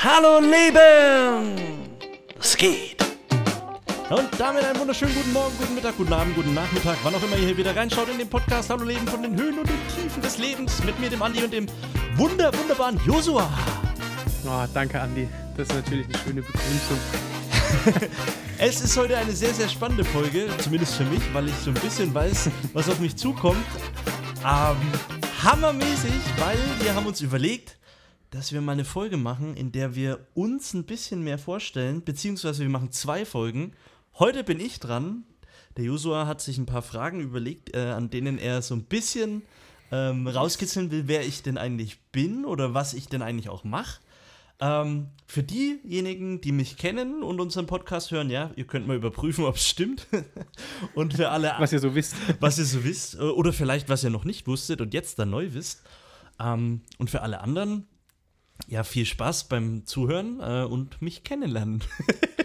Hallo Leben! Es geht! Und damit einen wunderschönen guten Morgen, guten Mittag, guten Abend, guten Nachmittag, wann auch immer ihr hier wieder reinschaut in den Podcast Hallo Leben von den Höhen und den Tiefen des Lebens mit mir, dem Andi und dem wunder, wunderbaren Josua. Oh, danke, Andi. Das ist natürlich eine schöne Begrüßung. es ist heute eine sehr, sehr spannende Folge, zumindest für mich, weil ich so ein bisschen weiß, was auf mich zukommt. Ähm, hammermäßig, weil wir haben uns überlegt, dass wir mal eine Folge machen, in der wir uns ein bisschen mehr vorstellen, beziehungsweise wir machen zwei Folgen. Heute bin ich dran. Der Josua hat sich ein paar Fragen überlegt, äh, an denen er so ein bisschen ähm, rauskitzeln will, wer ich denn eigentlich bin oder was ich denn eigentlich auch mache. Ähm, für diejenigen, die mich kennen und unseren Podcast hören, ja, ihr könnt mal überprüfen, ob es stimmt. und für alle. Was ihr so wisst. Was ihr so wisst. Äh, oder vielleicht, was ihr noch nicht wusstet und jetzt dann neu wisst. Ähm, und für alle anderen, ja, viel Spaß beim Zuhören äh, und mich kennenlernen.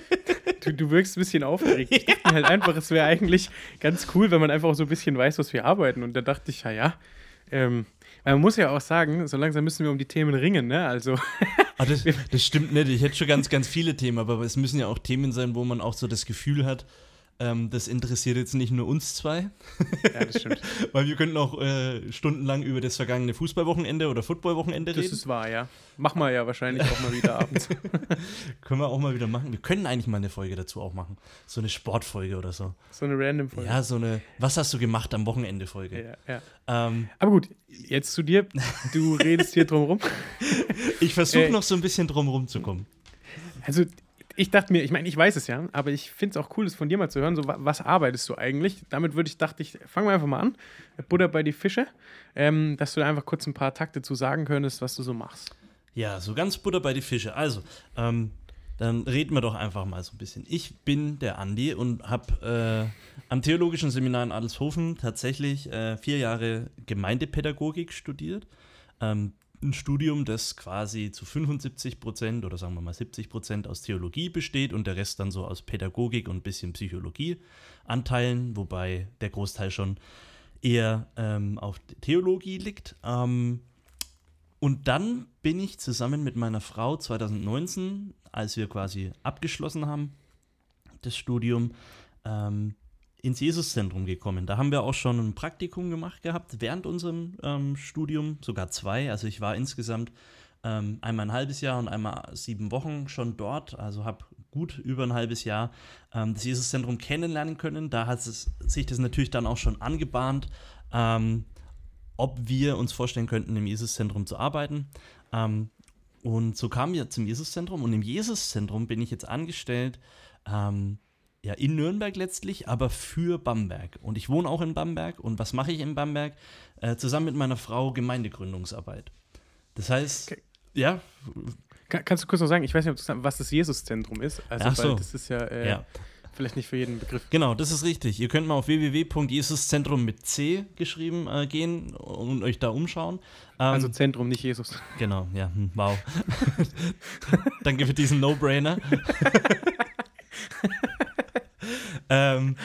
du, du wirkst ein bisschen aufgeregt. Ich dachte mir halt einfach, es wäre eigentlich ganz cool, wenn man einfach so ein bisschen weiß, was wir arbeiten. Und da dachte ich, ja, ja. Ähm, man muss ja auch sagen, so langsam müssen wir um die Themen ringen, ne? Also. Ah, das, das stimmt nicht. Ich hätte schon ganz, ganz viele Themen, aber es müssen ja auch Themen sein, wo man auch so das Gefühl hat, ähm, das interessiert jetzt nicht nur uns zwei. Ja, das stimmt. Weil wir könnten auch äh, stundenlang über das vergangene Fußballwochenende oder Footballwochenende reden. Das ist wahr, ja. Machen wir ja wahrscheinlich auch mal wieder abends. können wir auch mal wieder machen. Wir können eigentlich mal eine Folge dazu auch machen. So eine Sportfolge oder so. So eine random Folge. Ja, so eine Was hast du gemacht am Wochenende Folge. Ja, ja. Ähm, Aber gut, jetzt zu dir. Du redest hier drum rum. ich versuche äh, noch so ein bisschen drum rumzukommen. Also ich dachte mir, ich meine, ich weiß es ja, aber ich finde es auch cool, das von dir mal zu hören. So, was arbeitest du eigentlich? Damit würde ich, dachte ich, fangen wir einfach mal an. Butter bei die Fische. Ähm, dass du da einfach kurz ein paar Takte zu sagen könntest, was du so machst. Ja, so ganz Butter bei die Fische. Also, ähm, dann reden wir doch einfach mal so ein bisschen. Ich bin der Andi und habe äh, am Theologischen Seminar in Adelshofen tatsächlich äh, vier Jahre Gemeindepädagogik studiert. Ähm, ein Studium, das quasi zu 75 Prozent oder sagen wir mal 70 Prozent aus Theologie besteht und der Rest dann so aus Pädagogik und ein bisschen Psychologie anteilen, wobei der Großteil schon eher ähm, auf Theologie liegt. Ähm, und dann bin ich zusammen mit meiner Frau 2019, als wir quasi abgeschlossen haben, das Studium, ähm, ins Jesuszentrum gekommen. Da haben wir auch schon ein Praktikum gemacht gehabt während unserem ähm, Studium, sogar zwei. Also ich war insgesamt ähm, einmal ein halbes Jahr und einmal sieben Wochen schon dort. Also habe gut über ein halbes Jahr ähm, das Jesuszentrum kennenlernen können. Da hat es, sich das natürlich dann auch schon angebahnt, ähm, ob wir uns vorstellen könnten, im Jesuszentrum zu arbeiten. Ähm, und so kamen wir zum Jesuszentrum und im Jesuszentrum bin ich jetzt angestellt ähm, ja, in Nürnberg letztlich, aber für Bamberg. Und ich wohne auch in Bamberg. Und was mache ich in Bamberg? Äh, zusammen mit meiner Frau Gemeindegründungsarbeit. Das heißt, okay. ja. Kann, kannst du kurz noch sagen, ich weiß nicht, was das Jesuszentrum ist. Also, Ach so. das ist ja, äh, ja, vielleicht nicht für jeden Begriff. Genau, das ist richtig. Ihr könnt mal auf www.jesuszentrum mit C geschrieben äh, gehen und euch da umschauen. Ähm, also Zentrum, nicht Jesus. Genau, ja, hm, wow. Danke für diesen No-Brainer. ähm,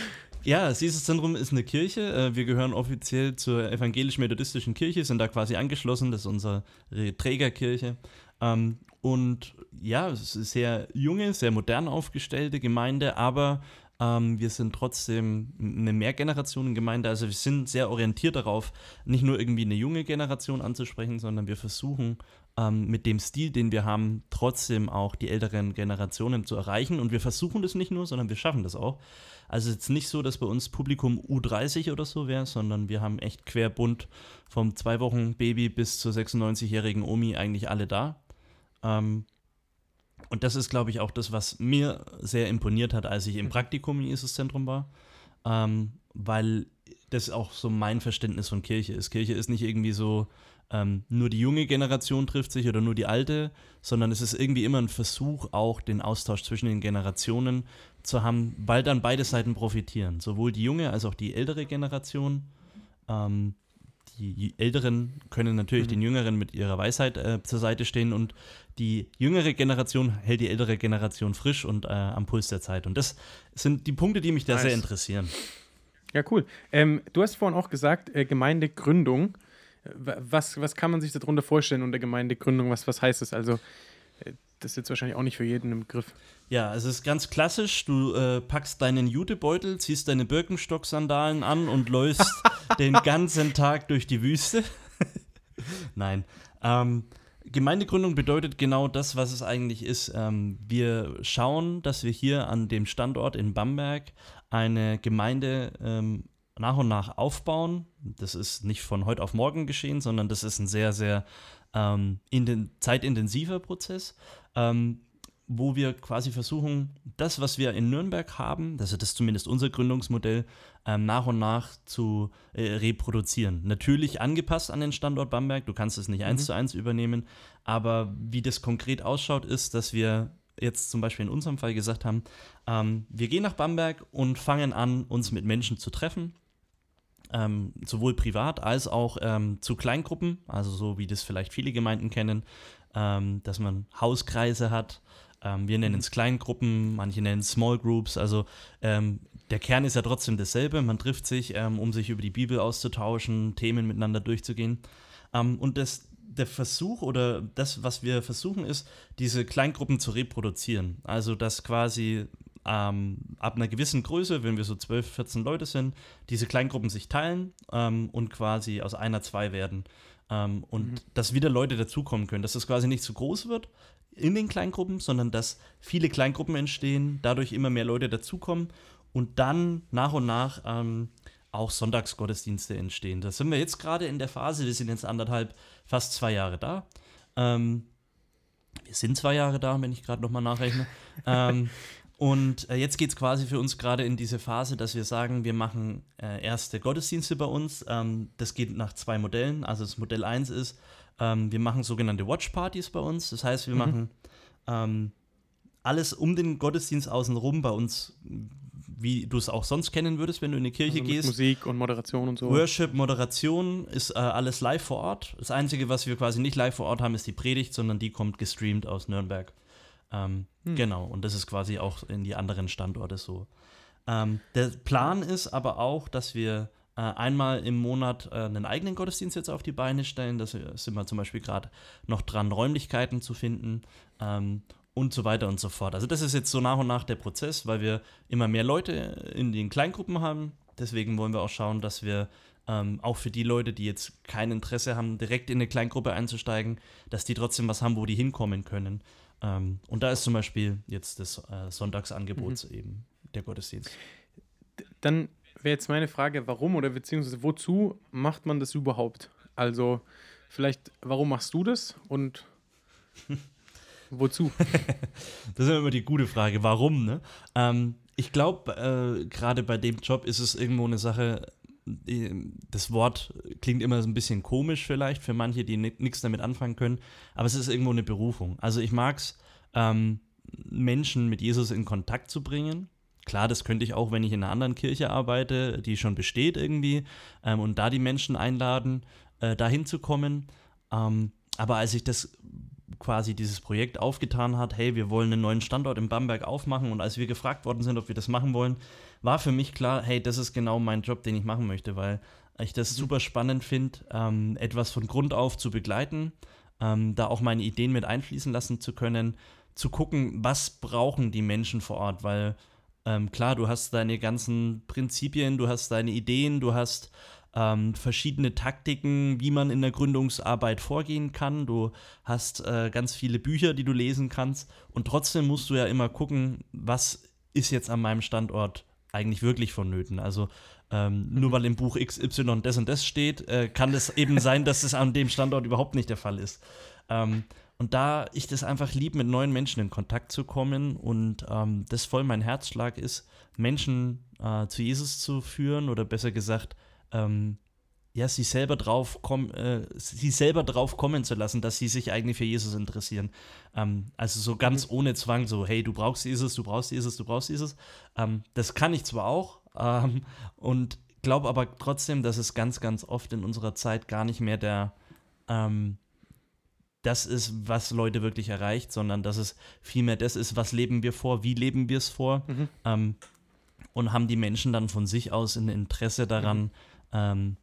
ja, das Jesus-Zentrum ist eine Kirche. Äh, wir gehören offiziell zur evangelisch-methodistischen Kirche, sind da quasi angeschlossen. Das ist unsere Trägerkirche. Ähm, und ja, es ist sehr junge, sehr modern aufgestellte Gemeinde, aber ähm, wir sind trotzdem eine Mehrgenerationengemeinde. Also wir sind sehr orientiert darauf, nicht nur irgendwie eine junge Generation anzusprechen, sondern wir versuchen ähm, mit dem Stil, den wir haben, trotzdem auch die älteren Generationen zu erreichen. Und wir versuchen das nicht nur, sondern wir schaffen das auch. Also jetzt nicht so, dass bei uns Publikum U30 oder so wäre, sondern wir haben echt querbunt vom zwei Wochen Baby bis zur 96-jährigen Omi eigentlich alle da. Ähm, und das ist, glaube ich, auch das, was mir sehr imponiert hat, als ich im Praktikum im Jesus-Zentrum war. Ähm, weil das auch so mein Verständnis von Kirche ist. Kirche ist nicht irgendwie so, ähm, nur die junge Generation trifft sich oder nur die alte, sondern es ist irgendwie immer ein Versuch, auch den Austausch zwischen den Generationen zu haben, weil dann beide Seiten profitieren. Sowohl die junge als auch die ältere Generation. Ähm, die Älteren können natürlich mhm. den Jüngeren mit ihrer Weisheit äh, zur Seite stehen und die jüngere Generation hält die ältere Generation frisch und äh, am Puls der Zeit. Und das sind die Punkte, die mich da nice. sehr interessieren. Ja, cool. Ähm, du hast vorhin auch gesagt, äh, Gemeindegründung. Was, was kann man sich darunter vorstellen unter Gemeindegründung? Was, was heißt das? Also, äh, das ist jetzt wahrscheinlich auch nicht für jeden im Begriff. Ja, es ist ganz klassisch. Du äh, packst deinen Jutebeutel, ziehst deine Birkenstock-Sandalen an und läufst den ganzen Tag durch die Wüste. Nein. Ähm, Gemeindegründung bedeutet genau das, was es eigentlich ist. Ähm, wir schauen, dass wir hier an dem Standort in Bamberg eine Gemeinde ähm, nach und nach aufbauen. Das ist nicht von heute auf morgen geschehen, sondern das ist ein sehr, sehr ähm, zeitintensiver Prozess. Ähm, wo wir quasi versuchen, das, was wir in Nürnberg haben, das ist zumindest unser Gründungsmodell, ähm, nach und nach zu äh, reproduzieren. Natürlich angepasst an den Standort Bamberg, du kannst es nicht mhm. eins zu eins übernehmen, aber wie das konkret ausschaut, ist, dass wir jetzt zum Beispiel in unserem Fall gesagt haben, ähm, wir gehen nach Bamberg und fangen an, uns mit Menschen zu treffen. Ähm, sowohl privat als auch ähm, zu Kleingruppen, also so wie das vielleicht viele Gemeinden kennen, ähm, dass man Hauskreise hat, ähm, wir nennen mhm. es Kleingruppen, manche nennen es Small Groups. Also ähm, der Kern ist ja trotzdem dasselbe. Man trifft sich, ähm, um sich über die Bibel auszutauschen, Themen miteinander durchzugehen. Und das, der Versuch oder das, was wir versuchen, ist, diese Kleingruppen zu reproduzieren. Also dass quasi ähm, ab einer gewissen Größe, wenn wir so 12, 14 Leute sind, diese Kleingruppen sich teilen ähm, und quasi aus einer zwei werden. Ähm, und mhm. dass wieder Leute dazukommen können, dass das quasi nicht zu groß wird, in den Kleingruppen, sondern dass viele Kleingruppen entstehen, dadurch immer mehr Leute dazukommen und dann nach und nach ähm, auch Sonntagsgottesdienste entstehen. Da sind wir jetzt gerade in der Phase, wir sind jetzt anderthalb, fast zwei Jahre da. Ähm, wir sind zwei Jahre da, wenn ich gerade nochmal nachrechne. ähm, und äh, jetzt geht es quasi für uns gerade in diese Phase, dass wir sagen, wir machen äh, erste Gottesdienste bei uns. Ähm, das geht nach zwei Modellen. Also das Modell 1 ist, ähm, wir machen sogenannte Watch-Partys bei uns. Das heißt, wir mhm. machen ähm, alles um den Gottesdienst außenrum bei uns, wie du es auch sonst kennen würdest, wenn du in die Kirche also gehst. Musik und Moderation und so. Worship, Moderation ist äh, alles live vor Ort. Das Einzige, was wir quasi nicht live vor Ort haben, ist die Predigt, sondern die kommt gestreamt aus Nürnberg. Ähm, hm. Genau, und das ist quasi auch in die anderen Standorte so. Ähm, der Plan ist aber auch, dass wir äh, einmal im Monat äh, einen eigenen Gottesdienst jetzt auf die Beine stellen. Da sind wir zum Beispiel gerade noch dran, Räumlichkeiten zu finden ähm, und so weiter und so fort. Also das ist jetzt so nach und nach der Prozess, weil wir immer mehr Leute in den Kleingruppen haben. Deswegen wollen wir auch schauen, dass wir ähm, auch für die Leute, die jetzt kein Interesse haben, direkt in eine Kleingruppe einzusteigen, dass die trotzdem was haben, wo die hinkommen können. Ähm, und da ist zum Beispiel jetzt das äh, Sonntagsangebot mhm. eben der Gottesdienst. Dann wäre jetzt meine Frage, warum oder beziehungsweise wozu macht man das überhaupt? Also vielleicht, warum machst du das und wozu? das ist immer die gute Frage, warum, ne? Ähm, ich glaube, äh, gerade bei dem Job ist es irgendwo eine Sache, das Wort klingt immer so ein bisschen komisch vielleicht für manche, die nichts damit anfangen können, aber es ist irgendwo eine Berufung. Also ich mag es, ähm, Menschen mit Jesus in Kontakt zu bringen Klar, das könnte ich auch, wenn ich in einer anderen Kirche arbeite, die schon besteht irgendwie, ähm, und da die Menschen einladen, äh, dahin zu kommen. Ähm, aber als ich das quasi dieses Projekt aufgetan hat, hey, wir wollen einen neuen Standort in Bamberg aufmachen und als wir gefragt worden sind, ob wir das machen wollen, war für mich klar, hey, das ist genau mein Job, den ich machen möchte, weil ich das mhm. super spannend finde, ähm, etwas von Grund auf zu begleiten, ähm, da auch meine Ideen mit einfließen lassen zu können, zu gucken, was brauchen die Menschen vor Ort, weil ähm, klar, du hast deine ganzen Prinzipien, du hast deine Ideen, du hast ähm, verschiedene Taktiken, wie man in der Gründungsarbeit vorgehen kann. Du hast äh, ganz viele Bücher, die du lesen kannst. Und trotzdem musst du ja immer gucken, was ist jetzt an meinem Standort eigentlich wirklich vonnöten. Also ähm, nur weil im Buch XY das und das steht, äh, kann es eben sein, dass es an dem Standort überhaupt nicht der Fall ist. Ähm, und da ich das einfach lieb, mit neuen Menschen in Kontakt zu kommen und ähm, das voll mein Herzschlag ist, Menschen äh, zu Jesus zu führen oder besser gesagt, ähm, ja, sie selber drauf kommen, äh, sie selber drauf kommen zu lassen, dass sie sich eigentlich für Jesus interessieren. Ähm, also so ganz mhm. ohne Zwang, so, hey, du brauchst Jesus, du brauchst Jesus, du brauchst Jesus. Ähm, das kann ich zwar auch ähm, und glaube aber trotzdem, dass es ganz, ganz oft in unserer Zeit gar nicht mehr der, ähm, das ist, was Leute wirklich erreicht, sondern dass es vielmehr das ist, was leben wir vor, wie leben wir es vor mhm. ähm, und haben die Menschen dann von sich aus ein Interesse daran, mhm.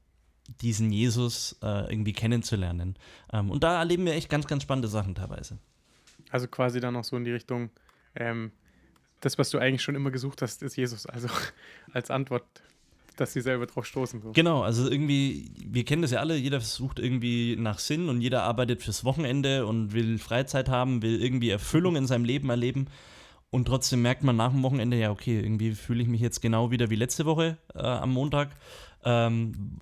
Diesen Jesus äh, irgendwie kennenzulernen. Ähm, und da erleben wir echt ganz, ganz spannende Sachen teilweise. Also quasi dann auch so in die Richtung, ähm, das, was du eigentlich schon immer gesucht hast, ist Jesus. Also als Antwort, dass sie selber drauf stoßen. So. Genau, also irgendwie, wir kennen das ja alle, jeder sucht irgendwie nach Sinn und jeder arbeitet fürs Wochenende und will Freizeit haben, will irgendwie Erfüllung in seinem Leben erleben. Und trotzdem merkt man nach dem Wochenende, ja, okay, irgendwie fühle ich mich jetzt genau wieder wie letzte Woche äh, am Montag. Ähm,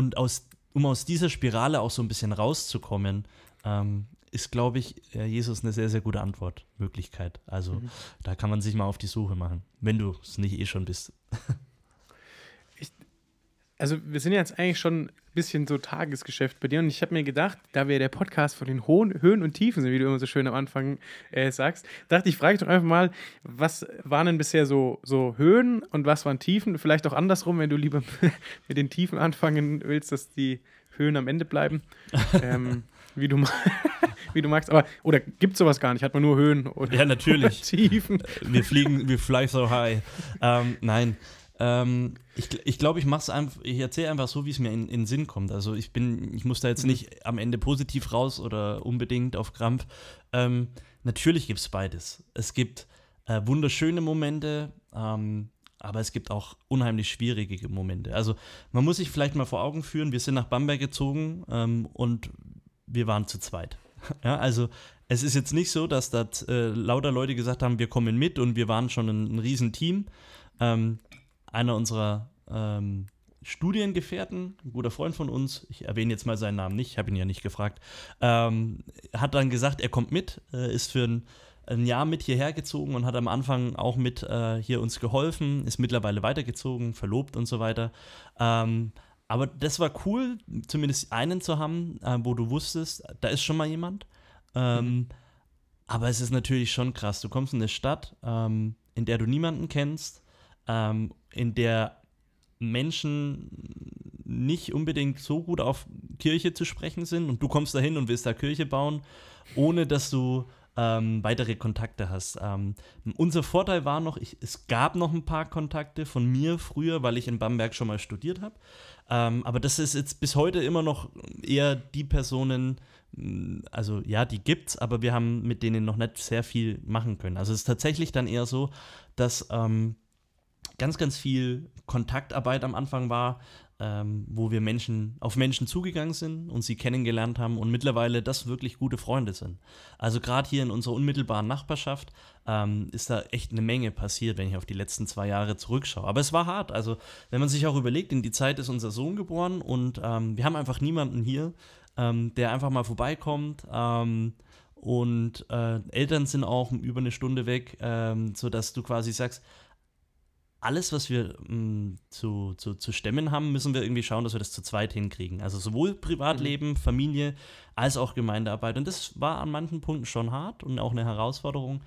und aus, um aus dieser Spirale auch so ein bisschen rauszukommen, ähm, ist, glaube ich, Jesus eine sehr, sehr gute Antwortmöglichkeit. Also mhm. da kann man sich mal auf die Suche machen, wenn du es nicht eh schon bist. ich, also wir sind jetzt eigentlich schon bisschen so Tagesgeschäft bei dir und ich habe mir gedacht, da wir der Podcast von den Hohen, Höhen und Tiefen sind, wie du immer so schön am Anfang äh, sagst, dachte ich, frage ich doch einfach mal, was waren denn bisher so, so Höhen und was waren Tiefen? Vielleicht auch andersrum, wenn du lieber mit den Tiefen anfangen willst, dass die Höhen am Ende bleiben. ähm, wie du, wie du magst. Aber, oder gibt es sowas gar nicht? Hat man nur Höhen oder, ja, natürlich. Tiefen? Wir fliegen, wir fly so high. Ähm, nein. Ähm, ich ich glaube, ich mache es einfach, ich erzähle einfach so, wie es mir in, in den Sinn kommt. Also ich bin, ich muss da jetzt mhm. nicht am Ende positiv raus oder unbedingt auf Krampf. Ähm, natürlich gibt es beides. Es gibt äh, wunderschöne Momente, ähm, aber es gibt auch unheimlich schwierige Momente. Also man muss sich vielleicht mal vor Augen führen, wir sind nach Bamberg gezogen ähm, und wir waren zu zweit. Ja, also es ist jetzt nicht so, dass da äh, lauter Leute gesagt haben, wir kommen mit und wir waren schon ein, ein Riesenteam. Ähm, einer unserer ähm, Studiengefährten, ein guter Freund von uns, ich erwähne jetzt mal seinen Namen nicht, ich habe ihn ja nicht gefragt, ähm, hat dann gesagt, er kommt mit, äh, ist für ein, ein, Jahr mit hierher gezogen und hat am Anfang auch mit äh, hier uns geholfen, ist mittlerweile weitergezogen, verlobt und so weiter. Ähm, aber das war cool, zumindest einen zu haben, äh, wo du wusstest, da ist schon mal jemand. Ähm, mhm. Aber es ist natürlich schon krass. Du kommst in eine Stadt, ähm, in der du niemanden kennst, ähm, in der Menschen nicht unbedingt so gut auf Kirche zu sprechen sind und du kommst dahin und willst da Kirche bauen, ohne dass du ähm, weitere Kontakte hast. Ähm, unser Vorteil war noch, ich, es gab noch ein paar Kontakte von mir früher, weil ich in Bamberg schon mal studiert habe. Ähm, aber das ist jetzt bis heute immer noch eher die Personen, mm, also ja, die gibt's, aber wir haben mit denen noch nicht sehr viel machen können. Also es ist tatsächlich dann eher so, dass ähm, ganz, ganz viel Kontaktarbeit am Anfang war, ähm, wo wir Menschen auf Menschen zugegangen sind und sie kennengelernt haben und mittlerweile das wirklich gute Freunde sind. Also gerade hier in unserer unmittelbaren Nachbarschaft ähm, ist da echt eine Menge passiert, wenn ich auf die letzten zwei Jahre zurückschaue. Aber es war hart. Also wenn man sich auch überlegt, in die Zeit ist unser Sohn geboren und ähm, wir haben einfach niemanden hier, ähm, der einfach mal vorbeikommt. Ähm, und äh, Eltern sind auch über eine Stunde weg, ähm, sodass du quasi sagst, alles, was wir mh, mm, zu, zu, zu stemmen haben, müssen wir irgendwie schauen, dass wir das zu zweit hinkriegen. Also sowohl Privatleben, mhm. Familie als auch Gemeindearbeit. Und das war an manchen Punkten schon hart und auch eine Herausforderung.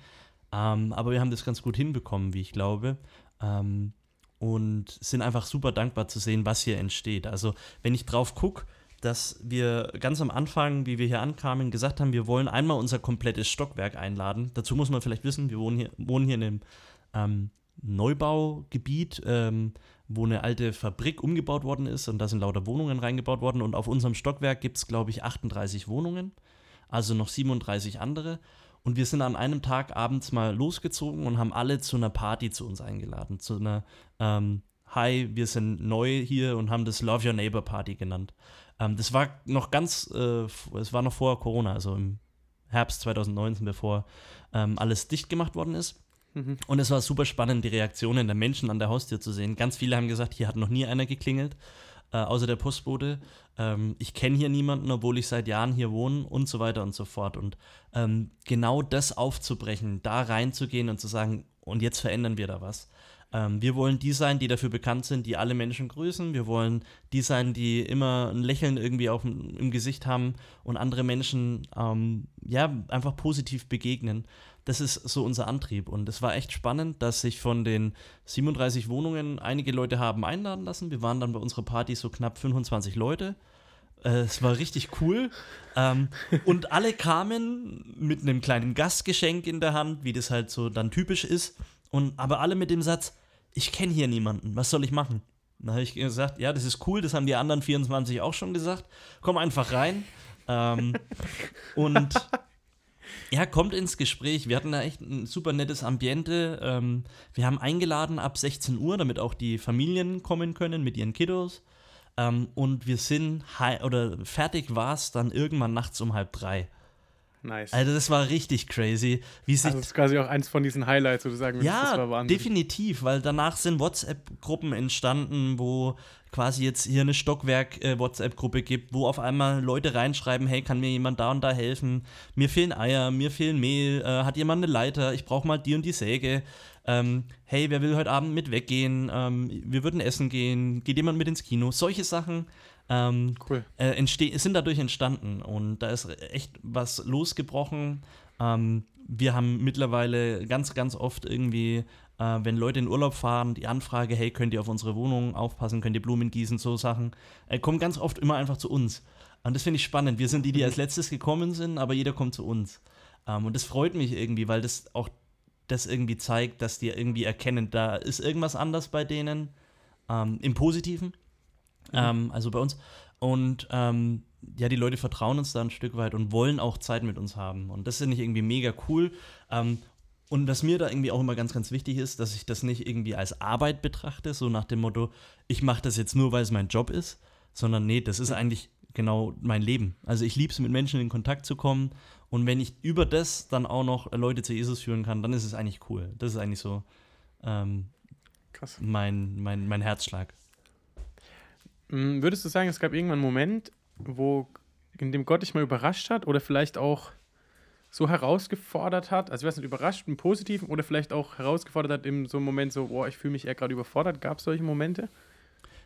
Ähm, aber wir haben das ganz gut hinbekommen, wie ich glaube. Ähm, und sind einfach super dankbar zu sehen, was hier entsteht. Also wenn ich drauf gucke, dass wir ganz am Anfang, wie wir hier ankamen, gesagt haben, wir wollen einmal unser komplettes Stockwerk einladen. Dazu muss man vielleicht wissen, wir wohnen hier, wohnen hier in einem ähm, Neubaugebiet, ähm, wo eine alte Fabrik umgebaut worden ist und da sind lauter Wohnungen reingebaut worden. Und auf unserem Stockwerk gibt es, glaube ich, 38 Wohnungen, also noch 37 andere. Und wir sind an einem Tag abends mal losgezogen und haben alle zu einer Party zu uns eingeladen. Zu einer ähm, Hi, wir sind neu hier und haben das Love Your Neighbor Party genannt. Ähm, das war noch ganz, äh, es war noch vor Corona, also im Herbst 2019, bevor ähm, alles dicht gemacht worden ist. Mhm. Und es war super spannend, die Reaktionen der Menschen an der Haustür zu sehen. Ganz viele haben gesagt, hier hat noch nie einer geklingelt, äh, außer der Postbote. Ähm, ich kenne hier niemanden, obwohl ich seit Jahren hier wohne und so weiter und so fort. Und ähm, genau das aufzubrechen, da reinzugehen und zu sagen, und jetzt verändern wir da was. Ähm, wir wollen die sein, die dafür bekannt sind, die alle Menschen grüßen. Wir wollen die sein, die immer ein Lächeln irgendwie auf, im Gesicht haben und andere Menschen ähm, ja einfach positiv begegnen das ist so unser Antrieb. Und es war echt spannend, dass sich von den 37 Wohnungen einige Leute haben einladen lassen. Wir waren dann bei unserer Party so knapp 25 Leute. Äh, es war richtig cool. ähm, und alle kamen mit einem kleinen Gastgeschenk in der Hand, wie das halt so dann typisch ist. Und aber alle mit dem Satz, ich kenne hier niemanden, was soll ich machen? Dann habe ich gesagt, ja, das ist cool, das haben die anderen 24 auch schon gesagt. Komm einfach rein. Ähm, und Ja, kommt ins Gespräch. Wir hatten da echt ein super nettes Ambiente. Ähm, wir haben eingeladen ab 16 Uhr, damit auch die Familien kommen können mit ihren Kiddos. Ähm, und wir sind, oder fertig war es dann irgendwann nachts um halb drei. Nice. Also das war richtig crazy. Wie sich also das ist quasi auch eins von diesen Highlights, wo du sagen würdest, ja, das war Wahnsinn. definitiv, weil danach sind WhatsApp-Gruppen entstanden, wo quasi jetzt hier eine Stockwerk-WhatsApp-Gruppe gibt, wo auf einmal Leute reinschreiben, hey, kann mir jemand da und da helfen? Mir fehlen Eier, mir fehlen Mehl, äh, hat jemand eine Leiter, ich brauche mal die und die Säge. Ähm, hey, wer will heute Abend mit weggehen? Ähm, wir würden essen gehen, geht jemand mit ins Kino? Solche Sachen ähm, cool. Äh, sind dadurch entstanden und da ist echt was losgebrochen. Ähm, wir haben mittlerweile ganz, ganz oft irgendwie, äh, wenn Leute in Urlaub fahren, die Anfrage, hey, könnt ihr auf unsere Wohnung aufpassen, könnt ihr Blumen gießen, so Sachen, äh, kommen ganz oft immer einfach zu uns. Und das finde ich spannend. Wir sind die, die mhm. als letztes gekommen sind, aber jeder kommt zu uns. Ähm, und das freut mich irgendwie, weil das auch das irgendwie zeigt, dass die irgendwie erkennen, da ist irgendwas anders bei denen, ähm, im Positiven. Mhm. Ähm, also bei uns. Und ähm, ja, die Leute vertrauen uns da ein Stück weit und wollen auch Zeit mit uns haben. Und das finde ich irgendwie mega cool. Ähm, und was mir da irgendwie auch immer ganz, ganz wichtig ist, dass ich das nicht irgendwie als Arbeit betrachte, so nach dem Motto, ich mache das jetzt nur, weil es mein Job ist, sondern nee, das ist eigentlich genau mein Leben. Also ich liebe es, mit Menschen in Kontakt zu kommen. Und wenn ich über das dann auch noch Leute zu Jesus führen kann, dann ist es eigentlich cool. Das ist eigentlich so ähm, Mein, mein, mein Herzschlag. Mm, würdest du sagen, es gab irgendwann einen Moment, wo, in dem Gott dich mal überrascht hat oder vielleicht auch so herausgefordert hat, also ich weiß nicht, überrascht im Positiven oder vielleicht auch herausgefordert hat in so einem Moment so, boah, ich fühle mich eher gerade überfordert. Gab es solche Momente?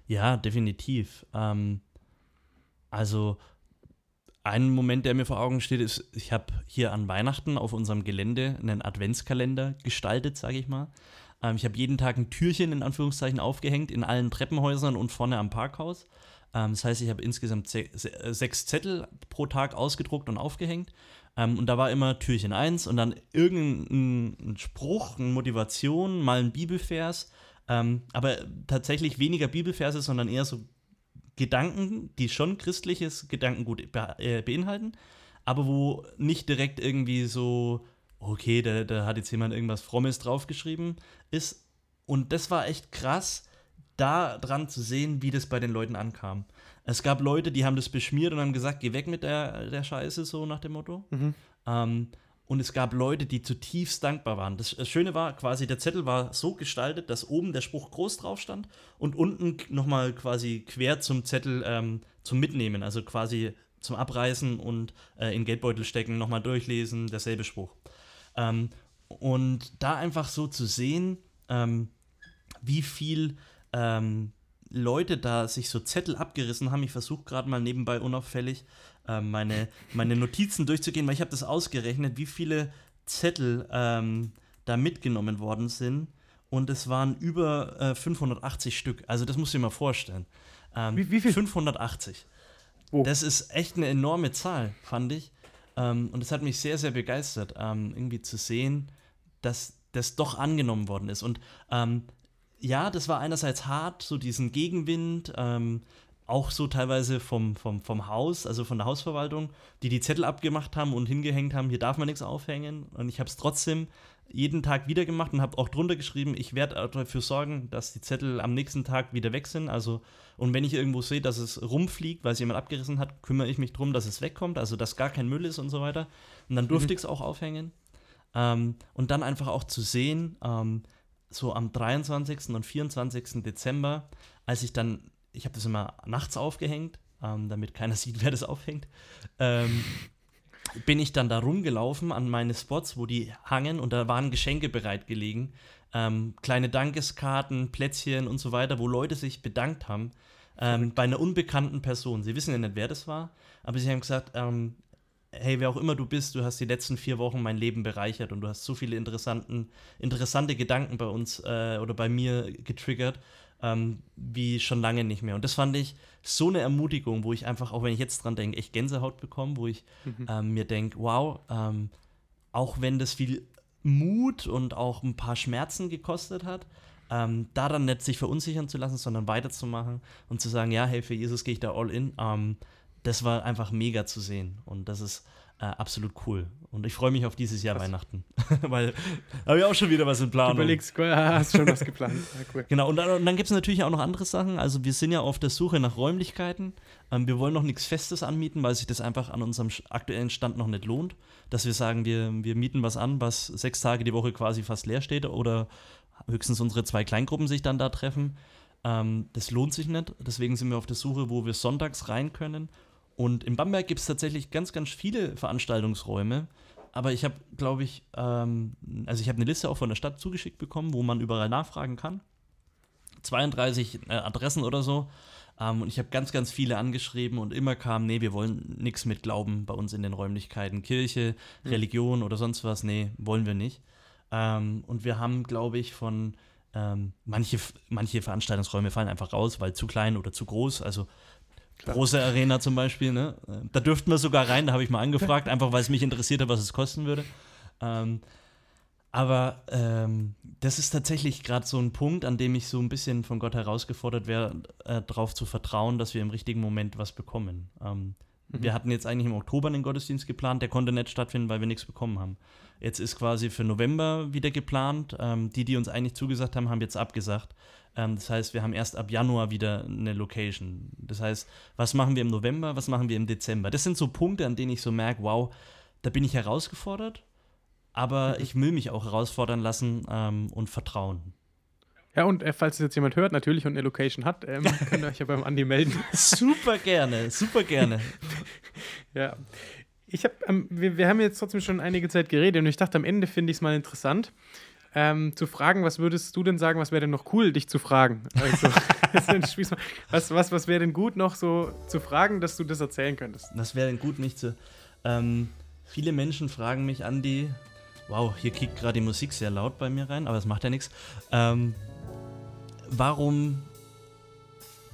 Ja, definitiv. Ähm, also ein Moment, der mir vor Augen steht, ist, ich habe hier an Weihnachten auf unserem Gelände einen Adventskalender gestaltet, sage ich mal. Ähm, ich habe jeden Tag ein Türchen in Anführungszeichen aufgehängt in allen Treppenhäusern und vorne am Parkhaus. Ähm, das heißt, ich habe insgesamt se se sechs Zettel pro Tag ausgedruckt und aufgehängt. Ähm, und da war immer Türchen 1 und dann irgendein Spruch, eine Motivation, mal ein Bibelvers. Ähm, aber tatsächlich weniger Bibelverse, sondern eher so Gedanken, die schon christliches Gedankengut be äh, beinhalten, aber wo nicht direkt irgendwie so okay, da, da hat jetzt jemand irgendwas Frommes draufgeschrieben, ist. Und das war echt krass, da dran zu sehen, wie das bei den Leuten ankam. Es gab Leute, die haben das beschmiert und haben gesagt, geh weg mit der, der Scheiße, so nach dem Motto. Mhm. Ähm, und es gab Leute, die zutiefst dankbar waren. Das, das, Schöne war quasi, der Zettel war so gestaltet, dass oben der Spruch groß drauf stand und unten nochmal quasi quer zum Zettel ähm, zum Mitnehmen, also quasi zum Abreißen und äh, in Geldbeutel stecken, nochmal durchlesen, derselbe Spruch. Ähm, und da einfach so zu sehen, ähm, wie viel ähm, Leute da sich so Zettel abgerissen haben. Ich versuche gerade mal nebenbei unauffällig äh, meine, meine Notizen durchzugehen, weil ich habe das ausgerechnet, wie viele Zettel ähm, da mitgenommen worden sind. Und es waren über äh, 580 Stück. Also das musst du dir mal vorstellen. Ähm, wie, wie viel? 580. Oh. Das ist echt eine enorme Zahl, fand ich. Ähm, und es hat mich sehr, sehr begeistert, ähm, irgendwie zu sehen, dass das doch angenommen worden ist. Und ähm, ja, das war einerseits hart, so diesen Gegenwind, ähm, auch so teilweise vom, vom, vom Haus, also von der Hausverwaltung, die die Zettel abgemacht haben und hingehängt haben, hier darf man nichts aufhängen. Und ich habe es trotzdem jeden Tag wieder gemacht und habe auch drunter geschrieben, ich werde dafür sorgen, dass die Zettel am nächsten Tag wieder weg sind. Also, und wenn ich irgendwo sehe, dass es rumfliegt, weil es jemand abgerissen hat, kümmere ich mich darum, dass es wegkommt, also dass gar kein Müll ist und so weiter. Und dann durfte mhm. ich es auch aufhängen. Ähm, und dann einfach auch zu sehen, ähm, so am 23. und 24. Dezember, als ich dann, ich habe das immer nachts aufgehängt, ähm, damit keiner sieht, wer das aufhängt. Ähm, bin ich dann da rumgelaufen an meine Spots, wo die hangen und da waren Geschenke bereit gelegen. Ähm, kleine Dankeskarten, Plätzchen und so weiter, wo Leute sich bedankt haben ähm, bei einer unbekannten Person. Sie wissen ja nicht, wer das war, aber sie haben gesagt, ähm, hey, wer auch immer du bist, du hast die letzten vier Wochen mein Leben bereichert und du hast so viele interessanten, interessante Gedanken bei uns äh, oder bei mir getriggert ähm, wie schon lange nicht mehr. Und das fand ich so eine Ermutigung, wo ich einfach, auch wenn ich jetzt dran denke, echt Gänsehaut bekomme, wo ich mhm. ähm, mir denke, wow, ähm, auch wenn das viel Mut und auch ein paar Schmerzen gekostet hat, ähm, da dann nicht sich verunsichern zu lassen, sondern weiterzumachen und zu sagen, ja, hey, für Jesus gehe ich da all in. Ähm, das war einfach mega zu sehen. Und das ist äh, absolut cool. Und ich freue mich auf dieses Jahr Was? Weihnachten. Weil habe ich auch schon wieder was in Du Planung. überlegst, cool, hast schon was geplant. Ja, cool. Genau, und dann, und dann gibt es natürlich auch noch andere Sachen. Also wir sind ja auf der Suche nach Räumlichkeiten. Ähm, wir wollen noch nichts Festes anmieten, weil sich das einfach an unserem aktuellen Stand noch nicht lohnt. Dass wir sagen, wir, wir mieten was an, was sechs Tage die Woche quasi fast leer steht oder höchstens unsere zwei Kleingruppen sich dann da treffen. Ähm, das lohnt sich nicht. Deswegen sind wir auf der Suche, wo wir sonntags rein können. Und in Bamberg gibt es tatsächlich ganz, ganz viele Veranstaltungsräume. Aber ich habe, glaube ich, ähm, also ich habe eine Liste auch von der Stadt zugeschickt bekommen, wo man überall nachfragen kann. 32 äh, Adressen oder so. Ähm, und ich habe ganz, ganz viele angeschrieben und immer kam, nee, wir wollen nichts mit Glauben bei uns in den Räumlichkeiten. Kirche, Mhm. Religion oder sonst was, nee, wollen wir nicht. Ähm, und wir haben, glaube ich, von ähm, manche, manche Veranstaltungsräume fallen einfach raus, weil zu klein oder zu groß. Also Klar. große Arena zum Beispiel, ne? Da dürften wir sogar rein, da habe ich mal angefragt, einfach weil es mich interessiert hat, was es kosten würde. Ähm, aber ähm, das ist tatsächlich gerade so ein Punkt, an dem ich so ein bisschen von Gott herausgefordert wäre, äh, darauf zu vertrauen, dass wir im richtigen Moment was bekommen. Ähm, Mhm. Wir hatten jetzt eigentlich im Oktober einen Gottesdienst geplant, der konnte nicht stattfinden, weil wir nichts bekommen haben. Jetzt ist quasi für November wieder geplant. Ähm, die, die uns eigentlich zugesagt haben, haben jetzt abgesagt. Ähm, das heißt, wir haben erst ab Januar wieder eine Location. Das heißt, was machen wir im November, was machen wir im Dezember? Das sind so Punkte, an denen ich so merke, wow, da bin ich herausgefordert, aber Mhm. ich will mich auch herausfordern lassen ähm, und vertrauen. Ja, und äh, falls es jetzt jemand hört, natürlich und eine Location hat, ähm, könnt ihr euch ja beim Andi melden. Super gerne, super gerne. Ja. Ich hab, ähm, wir, wir haben jetzt trotzdem schon einige Zeit geredet und ich dachte, am Ende finde ich es mal interessant, ähm, zu fragen, was würdest du denn sagen, was wäre denn noch cool, dich zu fragen? Also, was, was, was wäre denn gut noch so zu fragen, dass du das erzählen könntest? Das wäre denn gut, nicht zu. Ähm, viele Menschen fragen mich, Andi, wow, hier kickt gerade die Musik sehr laut bei mir rein, aber das macht ja nichts. Ähm, warum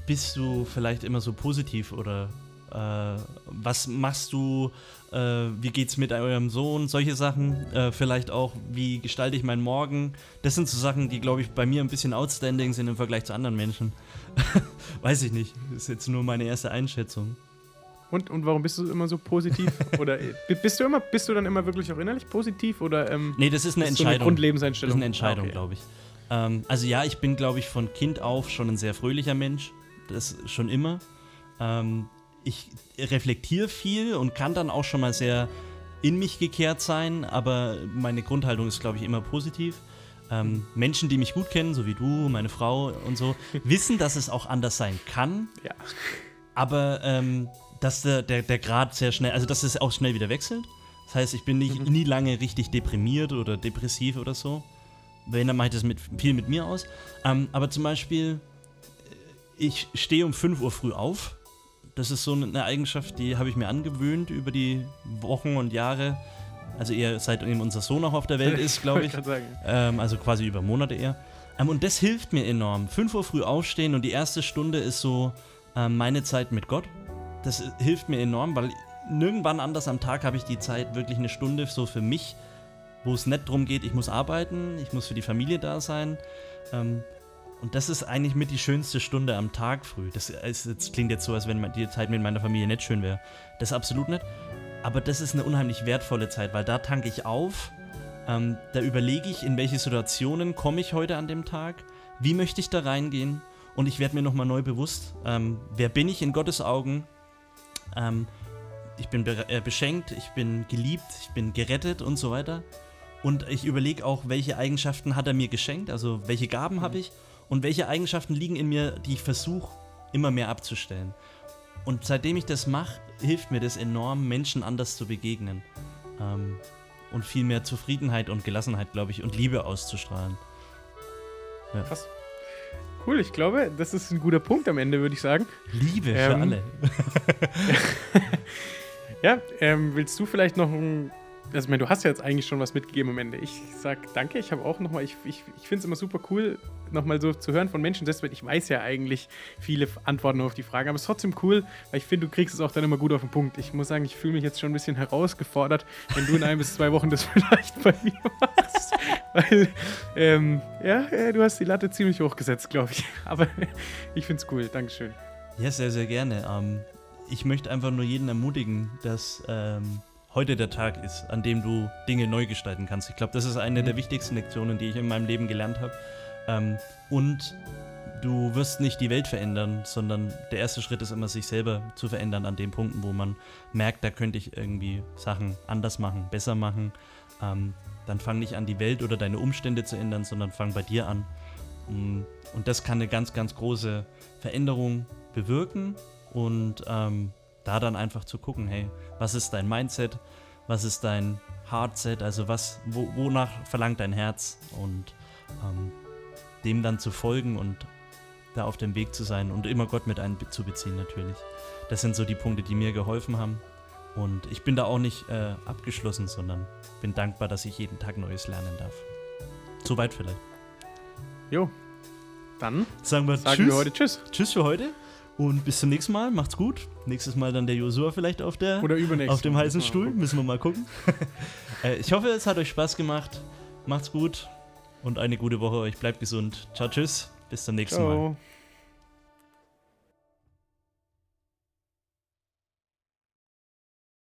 bist du vielleicht immer so positiv oder äh, was machst du, äh, wie geht's mit eurem Sohn, solche Sachen, äh, vielleicht auch, wie gestalte ich meinen Morgen. Das sind so Sachen, die, glaube ich, bei mir ein bisschen outstanding sind im Vergleich zu anderen Menschen. Weiß ich nicht, das ist jetzt nur meine erste Einschätzung. Und, und warum bist du immer so positiv? oder äh, bi- bist du immer, bist du dann immer wirklich auch innerlich positiv oder ähm, Nee, das ist eine ist so eine Entscheidung. Das ist Grundlebenseinstellung? eine Entscheidung, Ah, okay. glaube ich. Ähm, also ja, ich bin, glaube ich, von Kind auf schon ein sehr fröhlicher Mensch. Das schon immer. Ähm, ich reflektiere viel und kann dann auch schon mal sehr in mich gekehrt sein, aber meine Grundhaltung ist, glaube ich, immer positiv. Ähm, Menschen, die mich gut kennen, so wie du, meine Frau und so, wissen, dass es auch anders sein kann, Ja. aber ähm, dass der, der, der Grad sehr schnell, also dass es auch schnell wieder wechselt. Das heißt, ich bin nicht, Mhm. nie lange richtig deprimiert oder depressiv oder so. Wenn, dann mache ich das mit, viel mit mir aus. Ähm, aber zum Beispiel, äh, ich stehe um 5 Uhr früh auf. Das ist so eine Eigenschaft, die habe ich mir angewöhnt über die Wochen und Jahre. Also eher seitdem unser Sohn auch auf der Welt ist, glaube ich. Ähm, also quasi über Monate eher. Ähm, und das hilft mir enorm. 5 Uhr früh aufstehen und die erste Stunde ist so ähm, meine Zeit mit Gott. Das äh, hilft mir enorm, weil nirgendwann anders am Tag habe ich die Zeit, wirklich eine Stunde so für mich, wo es nicht darum geht, ich muss arbeiten, ich muss für die Familie da sein. Ähm, und das ist eigentlich mit die schönste Stunde am Tag früh. Das, ist, das klingt jetzt so, als wenn die Zeit mit meiner Familie nicht schön wäre. Das ist absolut nicht. Aber das ist eine unheimlich wertvolle Zeit, weil da tanke ich auf, ähm, da überlege ich, in welche Situationen komme ich heute an dem Tag, wie möchte ich da reingehen und ich werde mir nochmal neu bewusst, ähm, wer bin ich in Gottes Augen. Ähm, ich bin be äh, beschenkt, ich bin geliebt, ich bin gerettet und so weiter. Und ich überlege auch, welche Eigenschaften hat er mir geschenkt, also welche Gaben habe ich und welche Eigenschaften liegen in mir, die ich versuche immer mehr abzustellen. Und seitdem ich das mache, hilft mir das enorm, Menschen anders zu begegnen. Ähm, und viel mehr Zufriedenheit und Gelassenheit, glaube ich, und Liebe auszustrahlen. Krass. Cool, ich glaube, das ist ein guter Punkt am Ende, würde ich sagen. Liebe für Ähm, alle. Ja, ähm, willst du vielleicht noch ein. Also, ich meine, du hast ja jetzt eigentlich schon was mitgegeben am Ende. Ich sag danke. Ich habe auch nochmal, ich, ich, ich finde es immer super cool, nochmal so zu hören von Menschen. Deswegen, ich weiß ja eigentlich viele Antworten auf die Fragen, aber es ist trotzdem cool, weil ich finde, du kriegst es auch dann immer gut auf den Punkt. Ich muss sagen, ich fühle mich jetzt schon ein bisschen herausgefordert, wenn du in ein bis zwei Wochen das vielleicht bei mir machst. Weil, ähm, ja, äh, du hast die Latte ziemlich hoch gesetzt, glaube ich. Aber ich finde es cool. Dankeschön. Ja, sehr, sehr gerne. Ähm, ich möchte einfach nur jeden ermutigen, dass ähm, heute der Tag ist, an dem du Dinge neu gestalten kannst. Ich glaube, das ist eine Mhm. der wichtigsten Lektionen, die ich in meinem Leben gelernt habe. Ähm, und du wirst nicht die Welt verändern, sondern der erste Schritt ist immer, sich selber zu verändern an den Punkten, wo man merkt, da könnte ich irgendwie Sachen anders machen, besser machen. Ähm, dann fang nicht an, die Welt oder deine Umstände zu ändern, sondern fang bei dir an. Mm, Und das kann eine ganz, ganz große Veränderung bewirken und ähm, da dann einfach zu gucken, hey, was ist dein Mindset, was ist dein Heartset, also was, wo, wonach verlangt dein Herz und ähm, dem dann zu folgen und da auf dem Weg zu sein und immer Gott mit einzubeziehen natürlich. Das sind so die Punkte, die mir geholfen haben und ich bin da auch nicht äh, abgeschlossen, sondern bin dankbar, dass ich jeden Tag Neues lernen darf. Soweit vielleicht. Jo. Dann Sagen wir sagen Tschüss. wir heute Tschüss. Tschüss für heute und bis zum nächsten Mal. Macht's gut. Nächstes Mal dann der Josua vielleicht auf der Oder auf dem Mal. heißen Mal Stuhl. Müssen wir mal gucken. äh, ich hoffe, es hat euch Spaß gemacht. Macht's gut und eine gute Woche euch. Bleibt gesund. Ciao, tschüss. Bis zum nächsten Mal. Ciao.